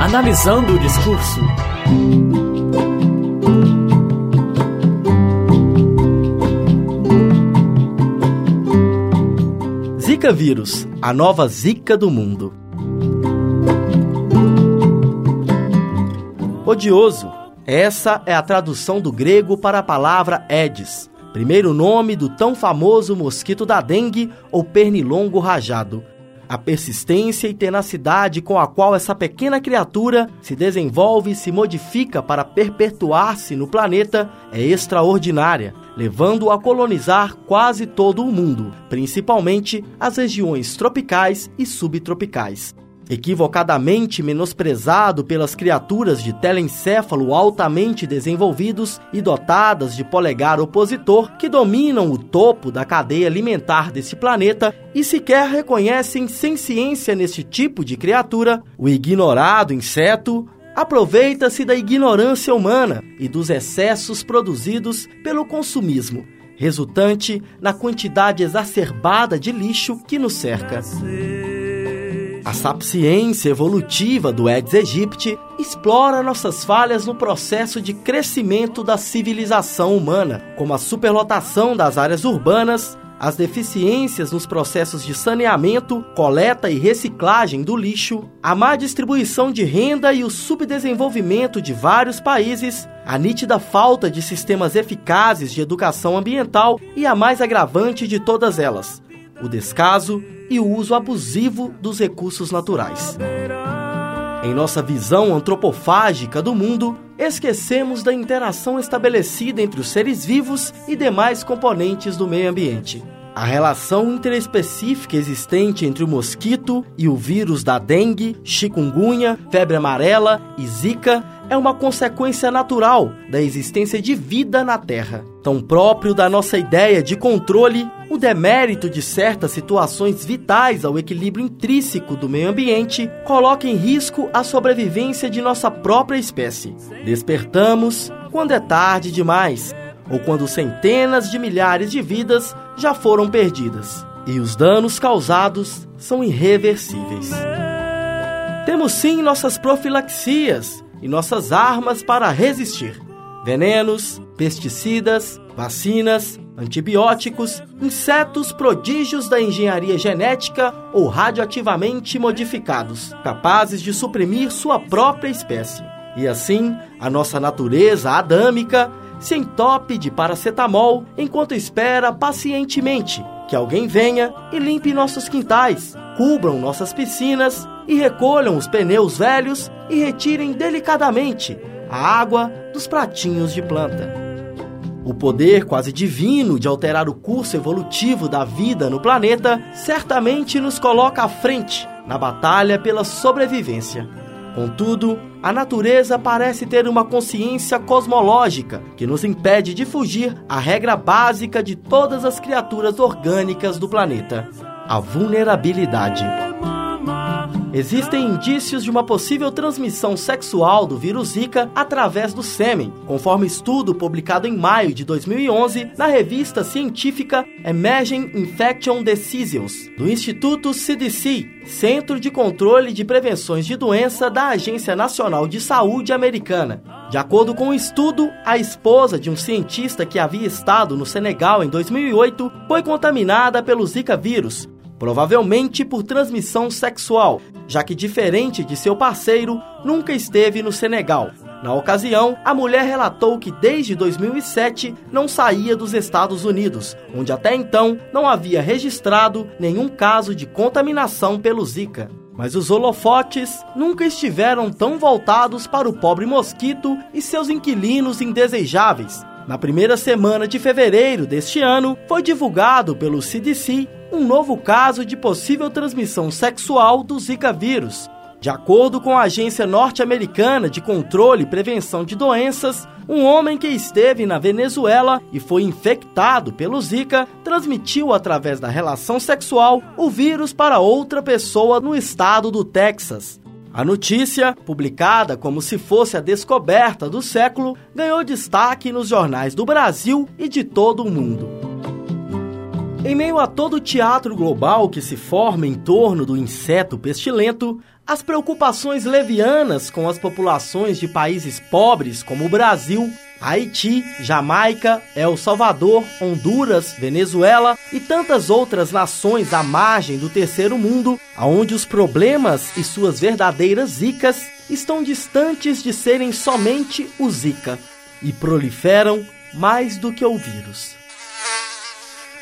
Analisando o discurso. Zika vírus, a nova Zika do mundo. Odioso. Essa é a tradução do grego para a palavra Aedes, primeiro nome do tão famoso mosquito da dengue ou pernilongo rajado. A persistência e tenacidade com a qual essa pequena criatura se desenvolve e se modifica para perpetuar-se no planeta é extraordinária, levando-o a colonizar quase todo o mundo, principalmente as regiões tropicais e subtropicais equivocadamente menosprezado pelas criaturas de telencéfalo altamente desenvolvidos e dotadas de polegar opositor que dominam o topo da cadeia alimentar desse planeta e sequer reconhecem sem ciência neste tipo de criatura, o ignorado inseto aproveita-se da ignorância humana e dos excessos produzidos pelo consumismo, resultante na quantidade exacerbada de lixo que nos cerca. A sapiência evolutiva do Aedes aegypti explora nossas falhas no processo de crescimento da civilização humana, como a superlotação das áreas urbanas, as deficiências nos processos de saneamento, coleta e reciclagem do lixo, a má distribuição de renda e o subdesenvolvimento de vários países, a nítida falta de sistemas eficazes de educação ambiental e a mais agravante de todas elas, o descaso e o uso abusivo dos recursos naturais. Em nossa visão antropofágica do mundo, esquecemos da interação estabelecida entre os seres vivos e demais componentes do meio ambiente. A relação interespecífica existente entre o mosquito e o vírus da dengue, chikungunya, febre amarela e zika é uma consequência natural da existência de vida na Terra. Tão próprio da nossa ideia de controle, o demérito de certas situações vitais ao equilíbrio intrínseco do meio ambiente coloca em risco a sobrevivência de nossa própria espécie. Despertamos quando é tarde demais ou quando centenas de milhares de vidas já foram perdidas e os danos causados são irreversíveis. Temos sim nossas profilaxias e nossas armas para resistir: venenos, pesticidas, vacinas, antibióticos, insetos prodígios da engenharia genética ou radioativamente modificados, capazes de suprimir sua própria espécie. E assim, a nossa natureza adâmica se entope de paracetamol enquanto espera pacientemente que alguém venha e limpe nossos quintais, cubram nossas piscinas e recolham os pneus velhos e retirem delicadamente a água dos pratinhos de planta. O poder quase divino de alterar o curso evolutivo da vida no planeta certamente nos coloca à frente na batalha pela sobrevivência. Contudo, a natureza parece ter uma consciência cosmológica que nos impede de fugir à regra básica de todas as criaturas orgânicas do planeta: a vulnerabilidade. Existem indícios de uma possível transmissão sexual do vírus Zika através do sêmen, conforme estudo publicado em maio de 2011 na revista científica Emerging Infection Diseases, do Instituto CDC, Centro de Controle de Prevenções de Doença da Agência Nacional de Saúde Americana. De acordo com o estudo, a esposa de um cientista que havia estado no Senegal em 2008 foi contaminada pelo Zika vírus, provavelmente por transmissão sexual, já que, diferente de seu parceiro, nunca esteve no Senegal. Na ocasião, a mulher relatou que desde 2007 não saía dos Estados Unidos, onde até então não havia registrado nenhum caso de contaminação pelo Zika. Mas os holofotes nunca estiveram tão voltados para o pobre mosquito e seus inquilinos indesejáveis. Na primeira semana de fevereiro deste ano, foi divulgado pelo CDC um novo caso de possível transmissão sexual do Zika vírus. De acordo com a Agência Norte-Americana de Controle e Prevenção de Doenças, um homem que esteve na Venezuela e foi infectado pelo Zika transmitiu através da relação sexual o vírus para outra pessoa no estado do Texas. A notícia, publicada como se fosse a descoberta do século, ganhou destaque nos jornais do Brasil e de todo o mundo. Em meio a todo o teatro global que se forma em torno do inseto pestilento, as preocupações levianas com as populações de países pobres como o Brasil, Haiti, Jamaica, El Salvador, Honduras, Venezuela e tantas outras nações à margem do terceiro mundo, onde os problemas e suas verdadeiras zicas estão distantes de serem somente o Zika e proliferam mais do que o vírus.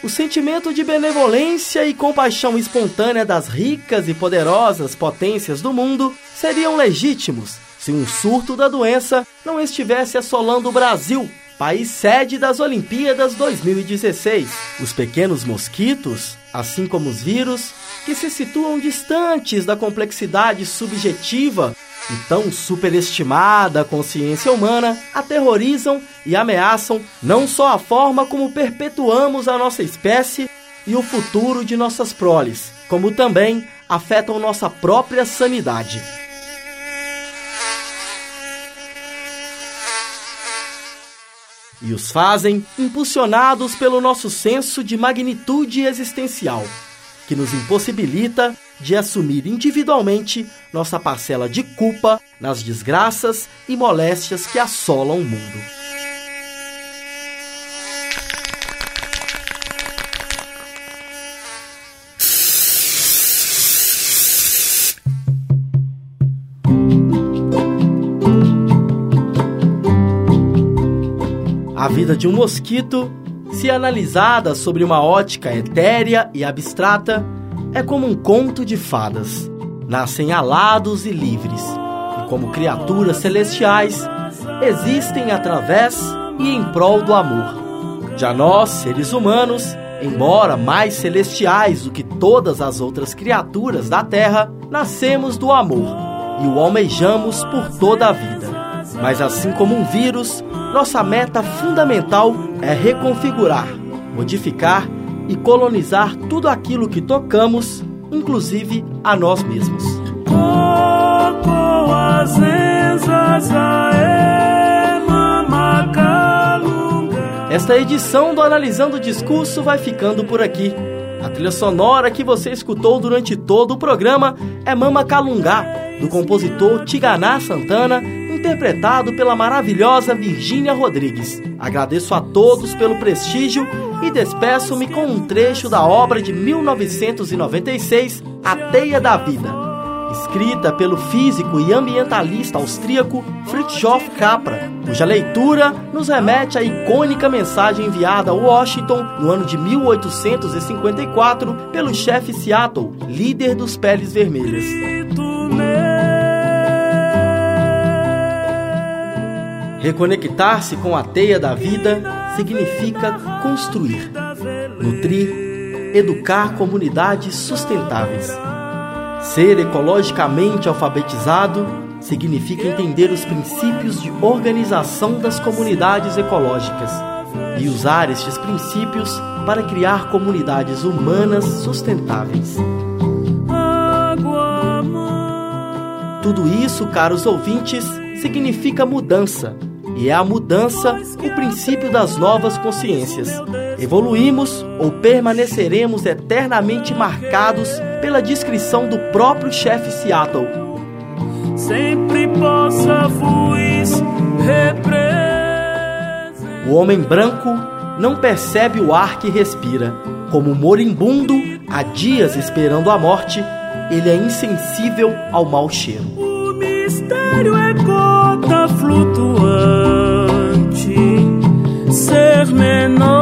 O sentimento de benevolência e compaixão espontânea das ricas e poderosas potências do mundo seriam legítimos se um surto da doença não estivesse assolando o Brasil, país sede das Olimpíadas 2016. Os pequenos mosquitos, assim como os vírus, que se situam distantes da complexidade subjetiva e tão superestimada consciência humana aterrorizam e ameaçam não só a forma como perpetuamos a nossa espécie e o futuro de nossas proles, como também afetam nossa própria sanidade. E os fazem impulsionados pelo nosso senso de magnitude existencial, que nos impossibilita de assumir individualmente nossa parcela de culpa nas desgraças e moléstias que assolam o mundo. A vida de um mosquito, se analisada sobre uma ótica etérea e abstrata, é como um conto de fadas. Nascem alados e livres, e como criaturas celestiais, existem através e em prol do amor. Já nós, seres humanos, embora mais celestiais do que todas as outras criaturas da Terra, nascemos do amor e o almejamos por toda a vida. Mas assim como um vírus, nossa meta fundamental é reconfigurar, modificar e colonizar tudo aquilo que tocamos, inclusive a nós mesmos. Esta edição do Analisando o Discurso vai ficando por aqui. A trilha sonora que você escutou durante todo o programa é Mama Calungá, do compositor Tiganá Santana, interpretado pela maravilhosa Virgínia Rodrigues. Agradeço a todos pelo prestígio e despeço-me com um trecho da obra de 1996, A Teia da Vida, escrita pelo físico e ambientalista austríaco Fritjof Capra, cuja leitura nos remete à icônica mensagem enviada a Washington no ano de 1854 pelo chefe Seattle, líder dos Peles Vermelhas. Reconectar-se com a teia da vida significa construir, nutrir, educar comunidades sustentáveis. Ser ecologicamente alfabetizado significa entender os princípios de organização das comunidades ecológicas e usar estes princípios para criar comunidades humanas sustentáveis. Tudo isso, caros ouvintes, significa mudança e é a mudança o princípio das novas consciências. Evoluímos ou permaneceremos eternamente marcados pela descrição do próprio chefe Seattle. Sempre possa O homem branco não percebe o ar que respira. Como moribundo, há dias esperando a morte, ele é insensível ao mau cheiro. O mistério é luta flutuante, ser menor.